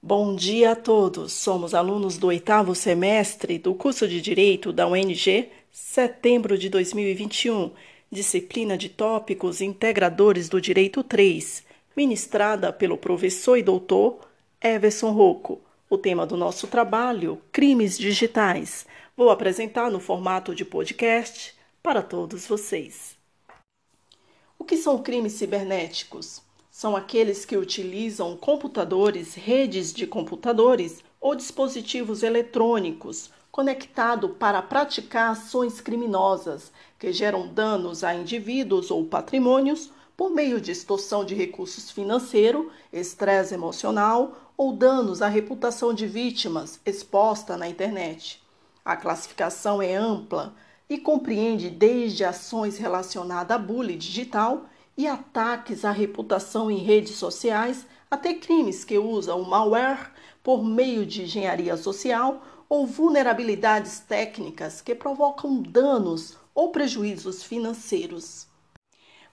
Bom dia a todos. Somos alunos do oitavo semestre do curso de Direito da UNG, setembro de 2021, disciplina de tópicos integradores do Direito 3, ministrada pelo professor e doutor Everson Rocco. O tema do nosso trabalho: crimes digitais. Vou apresentar no formato de podcast para todos vocês. O que são crimes cibernéticos? São aqueles que utilizam computadores, redes de computadores ou dispositivos eletrônicos conectados para praticar ações criminosas que geram danos a indivíduos ou patrimônios por meio de extorsão de recursos financeiros, estresse emocional ou danos à reputação de vítimas exposta na internet. A classificação é ampla e compreende desde ações relacionadas a bullying digital e ataques à reputação em redes sociais até crimes que usam malware por meio de engenharia social ou vulnerabilidades técnicas que provocam danos ou prejuízos financeiros.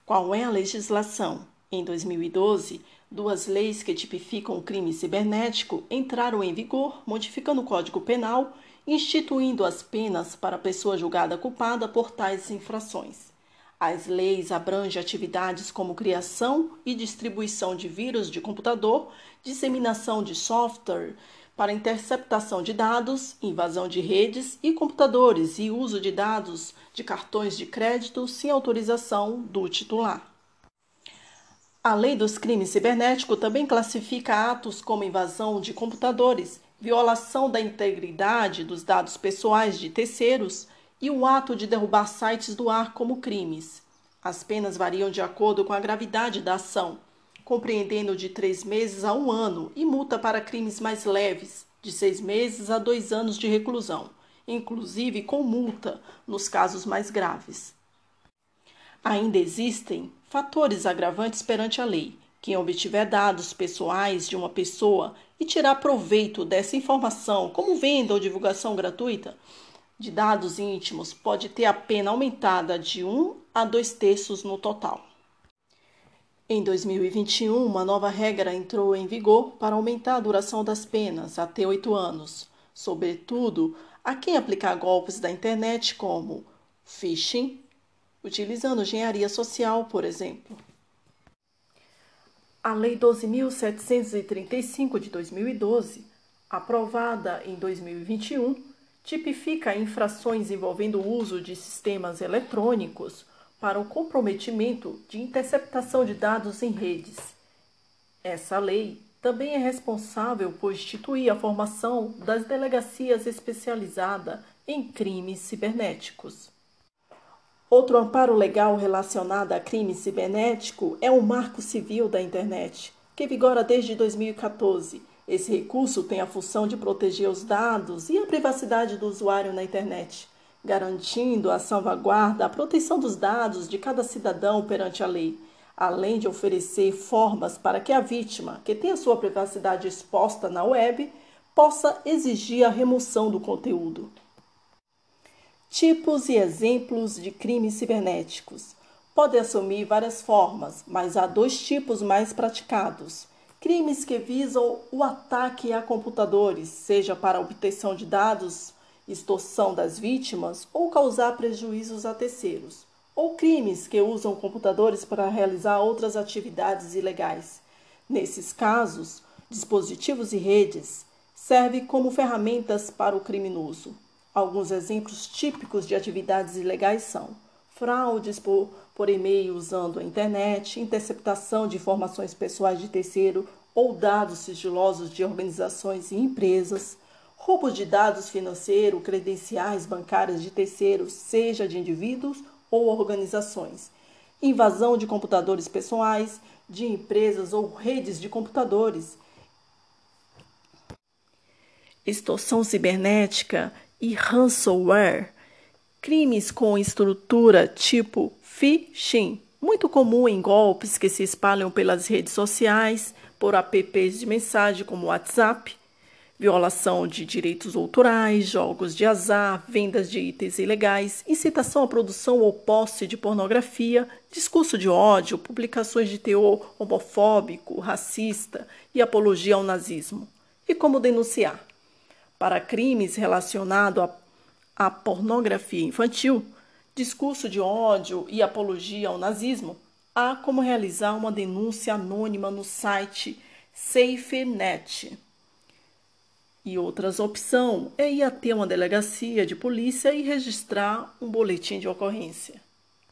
Qual é a legislação? Em 2012, duas leis que tipificam o crime cibernético entraram em vigor, modificando o Código Penal, instituindo as penas para a pessoa julgada culpada por tais infrações. As leis abrangem atividades como criação e distribuição de vírus de computador, disseminação de software para interceptação de dados, invasão de redes e computadores e uso de dados de cartões de crédito sem autorização do titular. A Lei dos Crimes Cibernéticos também classifica atos como invasão de computadores, violação da integridade dos dados pessoais de terceiros e o ato de derrubar sites do ar como crimes. As penas variam de acordo com a gravidade da ação compreendendo de três meses a um ano, e multa para crimes mais leves, de seis meses a dois anos de reclusão, inclusive com multa nos casos mais graves. Ainda existem fatores agravantes perante a lei. Quem obtiver dados pessoais de uma pessoa e tirar proveito dessa informação, como venda ou divulgação gratuita de dados íntimos, pode ter a pena aumentada de um a dois terços no total. Em 2021, uma nova regra entrou em vigor para aumentar a duração das penas até oito anos, sobretudo a quem aplicar golpes da internet como phishing, utilizando engenharia social, por exemplo. A Lei 12.735 de 2012, aprovada em 2021, tipifica infrações envolvendo o uso de sistemas eletrônicos para o comprometimento de interceptação de dados em redes. Essa lei também é responsável por instituir a formação das delegacias especializadas em crimes cibernéticos. Outro amparo legal relacionado a crime cibernético é o Marco Civil da Internet, que vigora desde 2014. Esse recurso tem a função de proteger os dados e a privacidade do usuário na internet garantindo a salvaguarda, a proteção dos dados de cada cidadão perante a lei, além de oferecer formas para que a vítima, que tenha sua privacidade exposta na web, possa exigir a remoção do conteúdo. Tipos e exemplos de crimes cibernéticos. Podem assumir várias formas, mas há dois tipos mais praticados: crimes que visam o ataque a computadores, seja para obtenção de dados extorsão das vítimas ou causar prejuízos a terceiros, ou crimes que usam computadores para realizar outras atividades ilegais. Nesses casos, dispositivos e redes servem como ferramentas para o criminoso. Alguns exemplos típicos de atividades ilegais são fraudes por, por e-mail usando a internet, interceptação de informações pessoais de terceiro ou dados sigilosos de organizações e empresas, roubo de dados financeiros, credenciais bancárias de terceiros, seja de indivíduos ou organizações, invasão de computadores pessoais, de empresas ou redes de computadores, extorsão cibernética e ransomware, crimes com estrutura tipo phishing, muito comum em golpes que se espalham pelas redes sociais, por apps de mensagem como WhatsApp violação de direitos autorais, jogos de azar, vendas de itens ilegais, incitação à produção ou posse de pornografia, discurso de ódio, publicações de teor homofóbico, racista e apologia ao nazismo. E como denunciar? Para crimes relacionados à, à pornografia infantil, discurso de ódio e apologia ao nazismo, há como realizar uma denúncia anônima no site SafeNet. E outras opção é ir até uma delegacia de polícia e registrar um boletim de ocorrência.